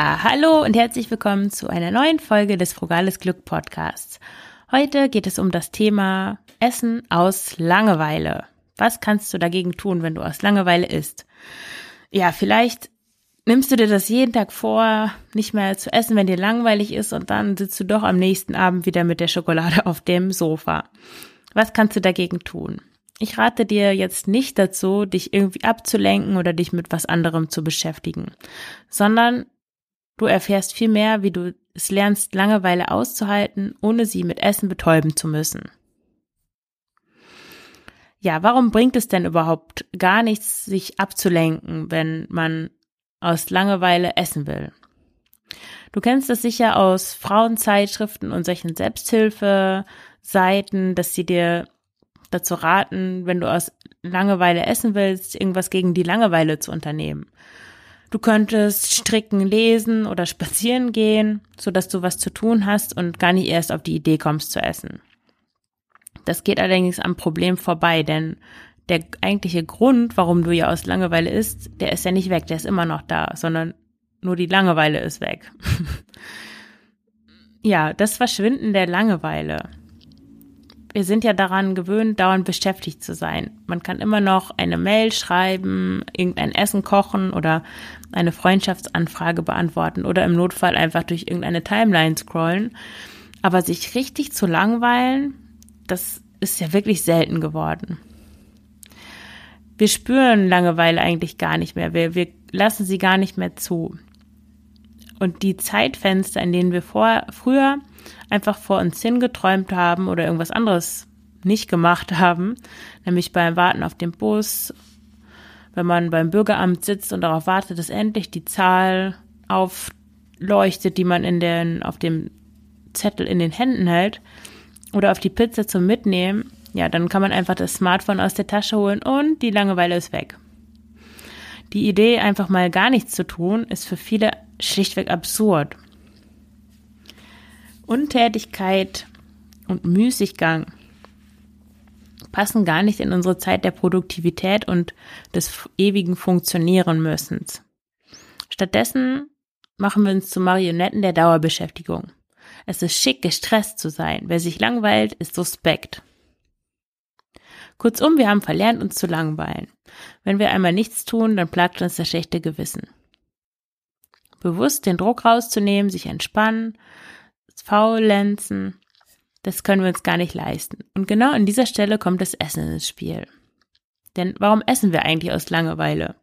Ja, hallo und herzlich willkommen zu einer neuen Folge des Frugales Glück Podcasts. Heute geht es um das Thema Essen aus Langeweile. Was kannst du dagegen tun, wenn du aus Langeweile isst? Ja, vielleicht nimmst du dir das jeden Tag vor, nicht mehr zu essen, wenn dir langweilig ist und dann sitzt du doch am nächsten Abend wieder mit der Schokolade auf dem Sofa. Was kannst du dagegen tun? Ich rate dir jetzt nicht dazu, dich irgendwie abzulenken oder dich mit was anderem zu beschäftigen, sondern du erfährst viel mehr, wie du es lernst, Langeweile auszuhalten, ohne sie mit Essen betäuben zu müssen. Ja, warum bringt es denn überhaupt gar nichts, sich abzulenken, wenn man aus Langeweile essen will? Du kennst das sicher aus Frauenzeitschriften und solchen Selbsthilfe-Seiten, dass sie dir dazu raten, wenn du aus Langeweile essen willst, irgendwas gegen die Langeweile zu unternehmen. Du könntest stricken, lesen oder spazieren gehen, so dass du was zu tun hast und gar nicht erst auf die Idee kommst zu essen. Das geht allerdings am Problem vorbei, denn der eigentliche Grund, warum du ja aus Langeweile isst, der ist ja nicht weg, der ist immer noch da, sondern nur die Langeweile ist weg. ja, das Verschwinden der Langeweile wir sind ja daran gewöhnt, dauernd beschäftigt zu sein. Man kann immer noch eine Mail schreiben, irgendein Essen kochen oder eine Freundschaftsanfrage beantworten oder im Notfall einfach durch irgendeine Timeline scrollen. Aber sich richtig zu langweilen, das ist ja wirklich selten geworden. Wir spüren Langeweile eigentlich gar nicht mehr. Wir, wir lassen sie gar nicht mehr zu. Und die Zeitfenster, in denen wir vor, früher einfach vor uns hingeträumt haben oder irgendwas anderes nicht gemacht haben, nämlich beim Warten auf den Bus, wenn man beim Bürgeramt sitzt und darauf wartet, dass endlich die Zahl aufleuchtet, die man in den, auf dem Zettel in den Händen hält, oder auf die Pizza zum Mitnehmen, ja, dann kann man einfach das Smartphone aus der Tasche holen und die Langeweile ist weg. Die Idee, einfach mal gar nichts zu tun, ist für viele schlichtweg absurd. Untätigkeit und Müßiggang passen gar nicht in unsere Zeit der Produktivität und des ewigen Funktionieren müssens. Stattdessen machen wir uns zu Marionetten der Dauerbeschäftigung. Es ist schick, gestresst zu sein. Wer sich langweilt, ist suspekt. Kurzum, wir haben verlernt, uns zu langweilen. Wenn wir einmal nichts tun, dann plagt uns das schlechte Gewissen. Bewusst den Druck rauszunehmen, sich entspannen, faulenzen, das können wir uns gar nicht leisten. Und genau an dieser Stelle kommt das Essen ins Spiel. Denn warum essen wir eigentlich aus Langeweile?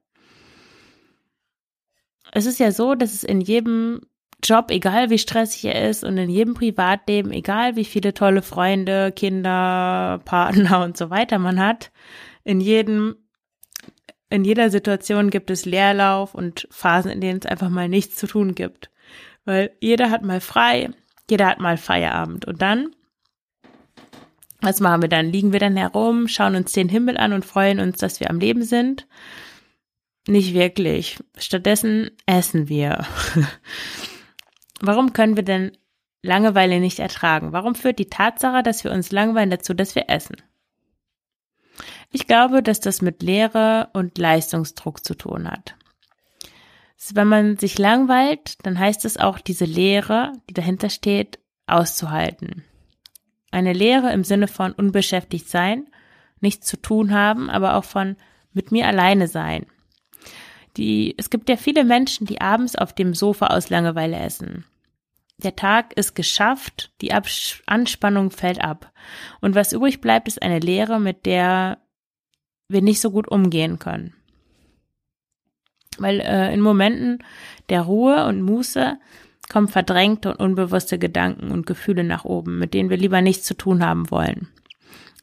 Es ist ja so, dass es in jedem Job, egal wie stressig er ist, und in jedem Privatleben, egal wie viele tolle Freunde, Kinder, Partner und so weiter man hat, in jedem, in jeder Situation gibt es Leerlauf und Phasen, in denen es einfach mal nichts zu tun gibt. Weil jeder hat mal frei, jeder hat mal Feierabend. Und dann, was machen wir dann? Liegen wir dann herum, schauen uns den Himmel an und freuen uns, dass wir am Leben sind? Nicht wirklich. Stattdessen essen wir. Warum können wir denn Langeweile nicht ertragen? Warum führt die Tatsache, dass wir uns langweilen, dazu, dass wir essen? Ich glaube, dass das mit Lehre und Leistungsdruck zu tun hat. Wenn man sich langweilt, dann heißt es auch, diese Lehre, die dahinter steht, auszuhalten. Eine Lehre im Sinne von unbeschäftigt sein, nichts zu tun haben, aber auch von mit mir alleine sein. Die, es gibt ja viele Menschen, die abends auf dem Sofa aus Langeweile essen. Der Tag ist geschafft, die Abs Anspannung fällt ab. Und was übrig bleibt, ist eine Lehre, mit der wir nicht so gut umgehen können. Weil äh, in Momenten der Ruhe und Muße kommen verdrängte und unbewusste Gedanken und Gefühle nach oben, mit denen wir lieber nichts zu tun haben wollen.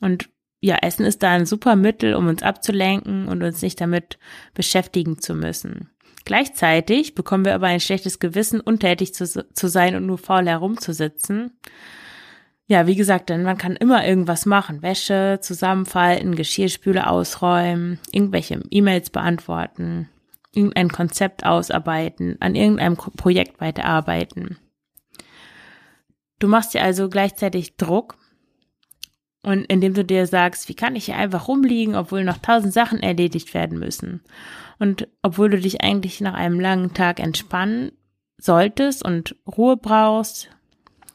Und ja, Essen ist da ein super Mittel, um uns abzulenken und uns nicht damit beschäftigen zu müssen. Gleichzeitig bekommen wir aber ein schlechtes Gewissen, untätig zu, zu sein und nur faul herumzusitzen. Ja, wie gesagt, denn man kann immer irgendwas machen. Wäsche zusammenfalten, Geschirrspüle ausräumen, irgendwelche E-Mails beantworten, irgendein Konzept ausarbeiten, an irgendeinem Projekt weiterarbeiten. Du machst dir also gleichzeitig Druck und indem du dir sagst, wie kann ich hier einfach rumliegen, obwohl noch tausend Sachen erledigt werden müssen. Und obwohl du dich eigentlich nach einem langen Tag entspannen solltest und Ruhe brauchst,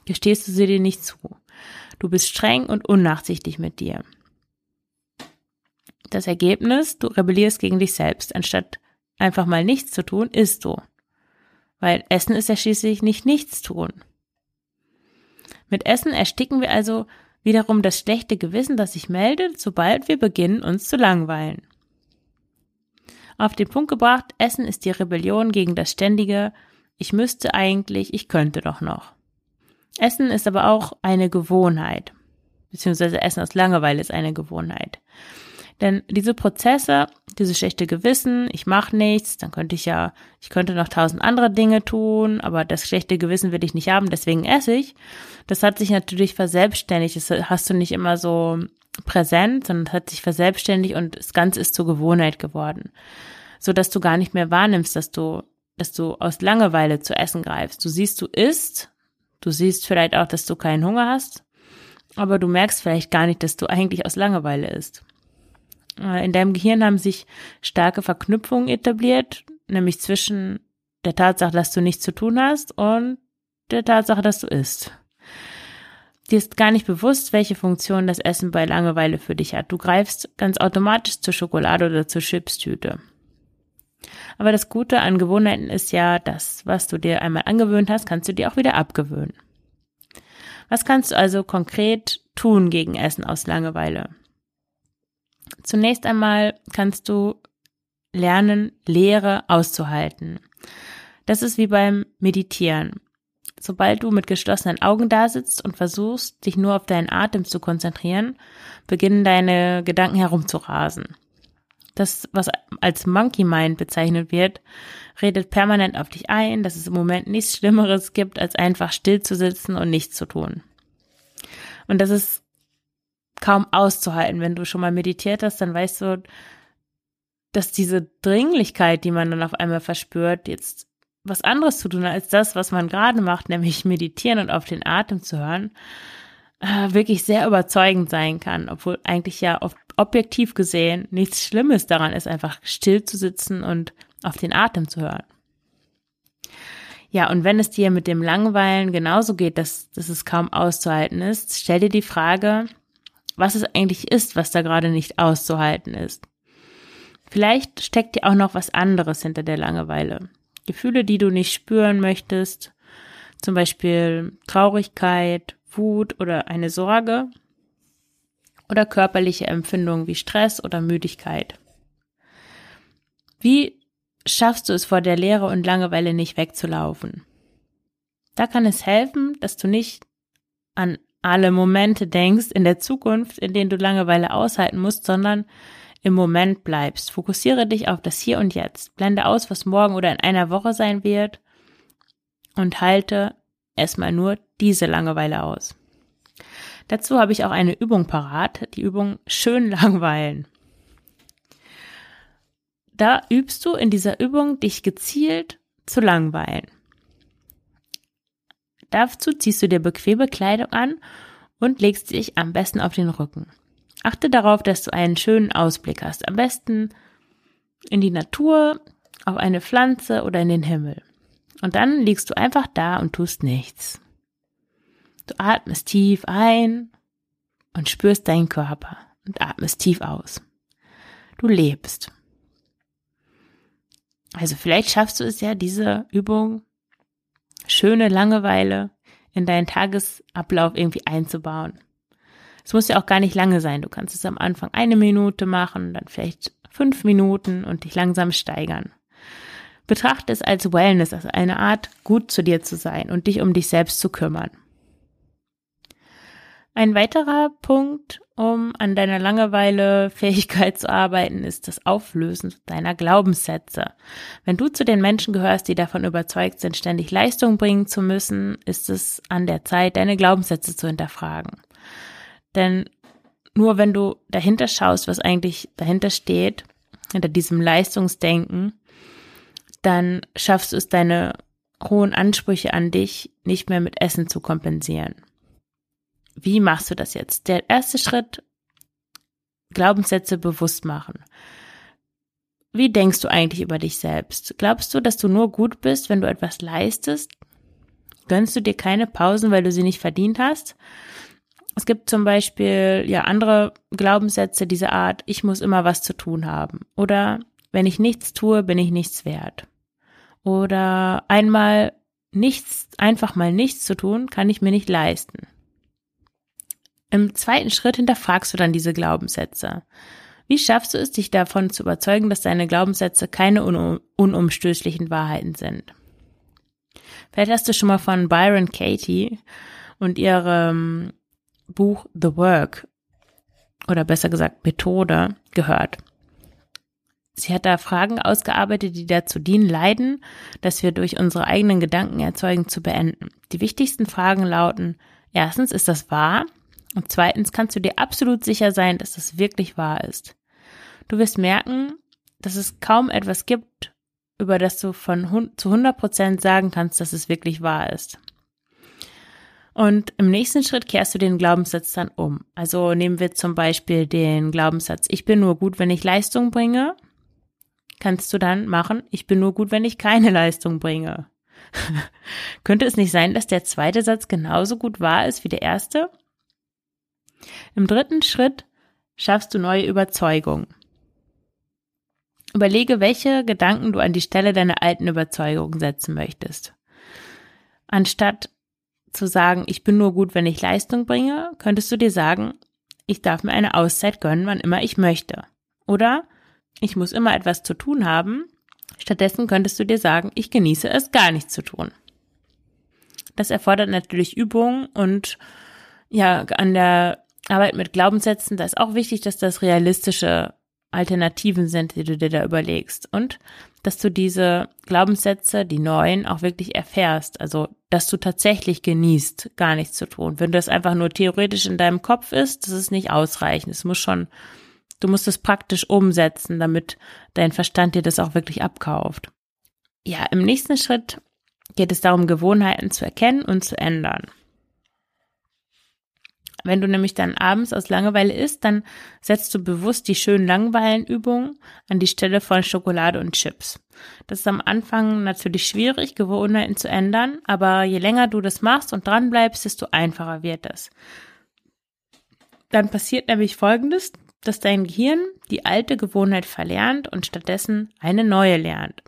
gestehst du sie dir nicht zu. Du bist streng und unnachsichtig mit dir. Das Ergebnis, du rebellierst gegen dich selbst. Anstatt einfach mal nichts zu tun, isst du. Weil Essen ist ja schließlich nicht nichts tun. Mit Essen ersticken wir also wiederum das schlechte Gewissen, das sich meldet, sobald wir beginnen, uns zu langweilen. Auf den Punkt gebracht, Essen ist die Rebellion gegen das ständige Ich müsste eigentlich, ich könnte doch noch. Essen ist aber auch eine Gewohnheit, beziehungsweise Essen aus Langeweile ist eine Gewohnheit. Denn diese Prozesse, dieses schlechte Gewissen, ich mache nichts, dann könnte ich ja, ich könnte noch tausend andere Dinge tun, aber das schlechte Gewissen will ich nicht haben, deswegen esse ich. Das hat sich natürlich verselbstständigt. Das hast du nicht immer so präsent, sondern es hat sich verselbstständigt und das Ganze ist zur Gewohnheit geworden. So dass du gar nicht mehr wahrnimmst, dass du, dass du aus Langeweile zu essen greifst. Du siehst, du isst, du siehst vielleicht auch, dass du keinen Hunger hast, aber du merkst vielleicht gar nicht, dass du eigentlich aus Langeweile isst. Äh, in deinem Gehirn haben sich starke Verknüpfungen etabliert, nämlich zwischen der Tatsache, dass du nichts zu tun hast und der Tatsache, dass du isst. Dir ist gar nicht bewusst, welche Funktion das Essen bei Langeweile für dich hat. Du greifst ganz automatisch zur Schokolade oder zur Chipstüte. Aber das Gute an Gewohnheiten ist ja, das, was du dir einmal angewöhnt hast, kannst du dir auch wieder abgewöhnen. Was kannst du also konkret tun gegen Essen aus Langeweile? Zunächst einmal kannst du lernen, Leere auszuhalten. Das ist wie beim Meditieren. Sobald du mit geschlossenen Augen da sitzt und versuchst, dich nur auf deinen Atem zu konzentrieren, beginnen deine Gedanken herumzurasen. Das, was als Monkey Mind bezeichnet wird, redet permanent auf dich ein, dass es im Moment nichts Schlimmeres gibt, als einfach still zu sitzen und nichts zu tun. Und das ist kaum auszuhalten. Wenn du schon mal meditiert hast, dann weißt du, dass diese Dringlichkeit, die man dann auf einmal verspürt, jetzt was anderes zu tun als das, was man gerade macht, nämlich meditieren und auf den Atem zu hören, äh, wirklich sehr überzeugend sein kann, obwohl eigentlich ja oft objektiv gesehen nichts Schlimmes daran ist, einfach still zu sitzen und auf den Atem zu hören. Ja, und wenn es dir mit dem Langweilen genauso geht, dass, dass es kaum auszuhalten ist, stell dir die Frage, was es eigentlich ist, was da gerade nicht auszuhalten ist. Vielleicht steckt dir auch noch was anderes hinter der Langeweile. Gefühle, die du nicht spüren möchtest, zum Beispiel Traurigkeit, Wut oder eine Sorge oder körperliche Empfindungen wie Stress oder Müdigkeit. Wie schaffst du es vor der Leere und Langeweile nicht wegzulaufen? Da kann es helfen, dass du nicht an alle Momente denkst in der Zukunft, in denen du Langeweile aushalten musst, sondern im Moment bleibst. Fokussiere dich auf das Hier und Jetzt. Blende aus, was morgen oder in einer Woche sein wird und halte erstmal nur diese Langeweile aus. Dazu habe ich auch eine Übung parat, die Übung schön langweilen. Da übst du in dieser Übung dich gezielt zu langweilen. Dazu ziehst du dir bequeme Kleidung an und legst dich am besten auf den Rücken. Achte darauf, dass du einen schönen Ausblick hast. Am besten in die Natur, auf eine Pflanze oder in den Himmel. Und dann liegst du einfach da und tust nichts. Du atmest tief ein und spürst deinen Körper und atmest tief aus. Du lebst. Also vielleicht schaffst du es ja, diese Übung schöne Langeweile in deinen Tagesablauf irgendwie einzubauen. Es muss ja auch gar nicht lange sein. Du kannst es am Anfang eine Minute machen, dann vielleicht fünf Minuten und dich langsam steigern. Betrachte es als Wellness, als eine Art, gut zu dir zu sein und dich um dich selbst zu kümmern. Ein weiterer Punkt, um an deiner Langeweile-Fähigkeit zu arbeiten, ist das Auflösen deiner Glaubenssätze. Wenn du zu den Menschen gehörst, die davon überzeugt sind, ständig Leistung bringen zu müssen, ist es an der Zeit, deine Glaubenssätze zu hinterfragen. Denn nur wenn du dahinter schaust, was eigentlich dahinter steht, hinter diesem Leistungsdenken, dann schaffst du es, deine hohen Ansprüche an dich nicht mehr mit Essen zu kompensieren. Wie machst du das jetzt? Der erste Schritt, Glaubenssätze bewusst machen. Wie denkst du eigentlich über dich selbst? Glaubst du, dass du nur gut bist, wenn du etwas leistest? Gönnst du dir keine Pausen, weil du sie nicht verdient hast? Es gibt zum Beispiel ja andere Glaubenssätze dieser Art, ich muss immer was zu tun haben. Oder wenn ich nichts tue, bin ich nichts wert. Oder einmal nichts, einfach mal nichts zu tun, kann ich mir nicht leisten. Im zweiten Schritt hinterfragst du dann diese Glaubenssätze. Wie schaffst du es, dich davon zu überzeugen, dass deine Glaubenssätze keine un unumstößlichen Wahrheiten sind? Vielleicht hast du schon mal von Byron Katie und ihrem Buch The Work oder besser gesagt Methode gehört. Sie hat da Fragen ausgearbeitet, die dazu dienen, Leiden, das wir durch unsere eigenen Gedanken erzeugen, zu beenden. Die wichtigsten Fragen lauten, erstens, ist das wahr? Und zweitens kannst du dir absolut sicher sein, dass das wirklich wahr ist. Du wirst merken, dass es kaum etwas gibt, über das du von zu 100 Prozent sagen kannst, dass es wirklich wahr ist. Und im nächsten Schritt kehrst du den Glaubenssatz dann um. Also nehmen wir zum Beispiel den Glaubenssatz, ich bin nur gut, wenn ich Leistung bringe. Kannst du dann machen, ich bin nur gut, wenn ich keine Leistung bringe. Könnte es nicht sein, dass der zweite Satz genauso gut wahr ist wie der erste? Im dritten Schritt schaffst du neue Überzeugungen. Überlege, welche Gedanken du an die Stelle deiner alten Überzeugungen setzen möchtest. Anstatt zu sagen, ich bin nur gut, wenn ich Leistung bringe, könntest du dir sagen, ich darf mir eine Auszeit gönnen, wann immer ich möchte. Oder ich muss immer etwas zu tun haben. Stattdessen könntest du dir sagen, ich genieße es, gar nichts zu tun. Das erfordert natürlich Übung und ja, an der Arbeit mit Glaubenssätzen, da ist auch wichtig, dass das realistische Alternativen sind, die du dir da überlegst. Und dass du diese Glaubenssätze, die neuen, auch wirklich erfährst. Also, dass du tatsächlich genießt, gar nichts zu tun. Wenn das einfach nur theoretisch in deinem Kopf ist, das ist nicht ausreichend. Es muss schon, du musst es praktisch umsetzen, damit dein Verstand dir das auch wirklich abkauft. Ja, im nächsten Schritt geht es darum, Gewohnheiten zu erkennen und zu ändern. Wenn du nämlich dann abends aus Langeweile isst, dann setzt du bewusst die schönen Langweilenübungen an die Stelle von Schokolade und Chips. Das ist am Anfang natürlich schwierig, Gewohnheiten zu ändern, aber je länger du das machst und dran bleibst, desto einfacher wird es. Dann passiert nämlich Folgendes, dass dein Gehirn die alte Gewohnheit verlernt und stattdessen eine neue lernt.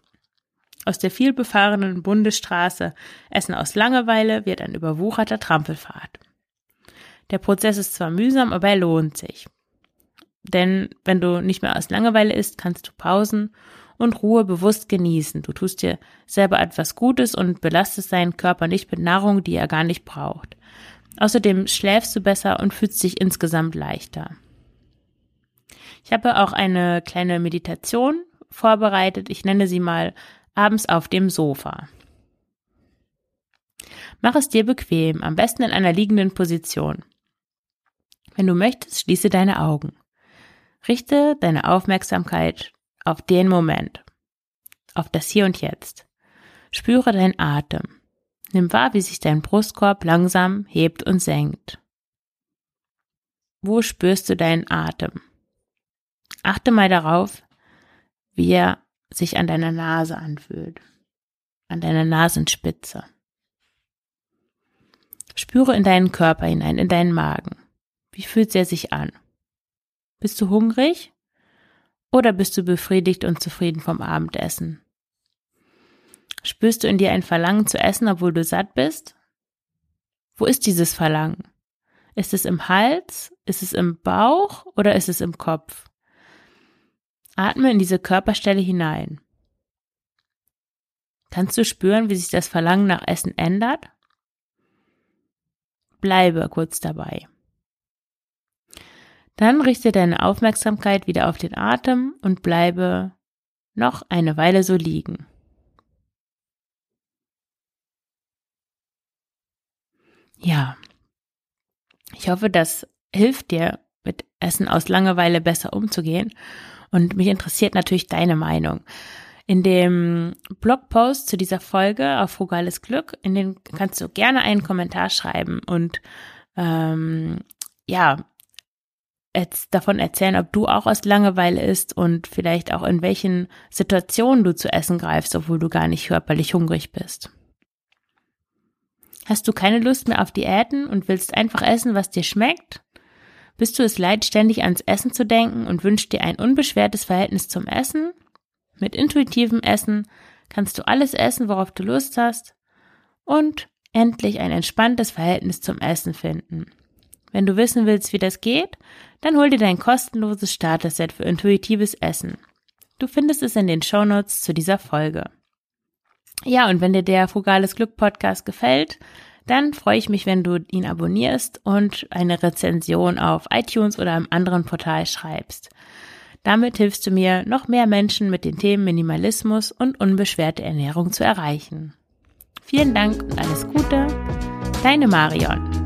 Aus der vielbefahrenen Bundesstraße Essen aus Langeweile wird ein überwucherter Trampelfahrt. Der Prozess ist zwar mühsam, aber er lohnt sich. Denn wenn du nicht mehr aus Langeweile isst, kannst du Pausen und Ruhe bewusst genießen. Du tust dir selber etwas Gutes und belastest deinen Körper nicht mit Nahrung, die er gar nicht braucht. Außerdem schläfst du besser und fühlst dich insgesamt leichter. Ich habe auch eine kleine Meditation vorbereitet. Ich nenne sie mal abends auf dem Sofa. Mach es dir bequem, am besten in einer liegenden Position. Wenn du möchtest, schließe deine Augen. Richte deine Aufmerksamkeit auf den Moment, auf das Hier und Jetzt. Spüre deinen Atem. Nimm wahr, wie sich dein Brustkorb langsam hebt und senkt. Wo spürst du deinen Atem? Achte mal darauf, wie er sich an deiner Nase anfühlt, an deiner Nasenspitze. Spüre in deinen Körper hinein, in deinen Magen. Wie fühlt er sich an? Bist du hungrig? Oder bist du befriedigt und zufrieden vom Abendessen? Spürst du in dir ein Verlangen zu essen, obwohl du satt bist? Wo ist dieses Verlangen? Ist es im Hals? Ist es im Bauch? Oder ist es im Kopf? Atme in diese Körperstelle hinein. Kannst du spüren, wie sich das Verlangen nach Essen ändert? Bleibe kurz dabei. Dann richte deine Aufmerksamkeit wieder auf den Atem und bleibe noch eine Weile so liegen. Ja, ich hoffe, das hilft dir, mit Essen aus Langeweile besser umzugehen. Und mich interessiert natürlich deine Meinung. In dem Blogpost zu dieser Folge auf Frugales Glück, in den kannst du gerne einen Kommentar schreiben und ähm, ja, davon erzählen, ob du auch aus Langeweile isst und vielleicht auch in welchen Situationen du zu essen greifst, obwohl du gar nicht körperlich hungrig bist. Hast du keine Lust mehr auf Diäten und willst einfach essen, was dir schmeckt? Bist du es leid, ständig ans Essen zu denken und wünschst dir ein unbeschwertes Verhältnis zum Essen? Mit intuitivem Essen kannst du alles essen, worauf du Lust hast und endlich ein entspanntes Verhältnis zum Essen finden. Wenn du wissen willst, wie das geht, dann hol dir dein kostenloses Starter-Set für intuitives Essen. Du findest es in den Shownotes zu dieser Folge. Ja, und wenn dir der Frugales Glück Podcast gefällt, dann freue ich mich, wenn du ihn abonnierst und eine Rezension auf iTunes oder einem anderen Portal schreibst. Damit hilfst du mir, noch mehr Menschen mit den Themen Minimalismus und unbeschwerte Ernährung zu erreichen. Vielen Dank und alles Gute. Deine Marion.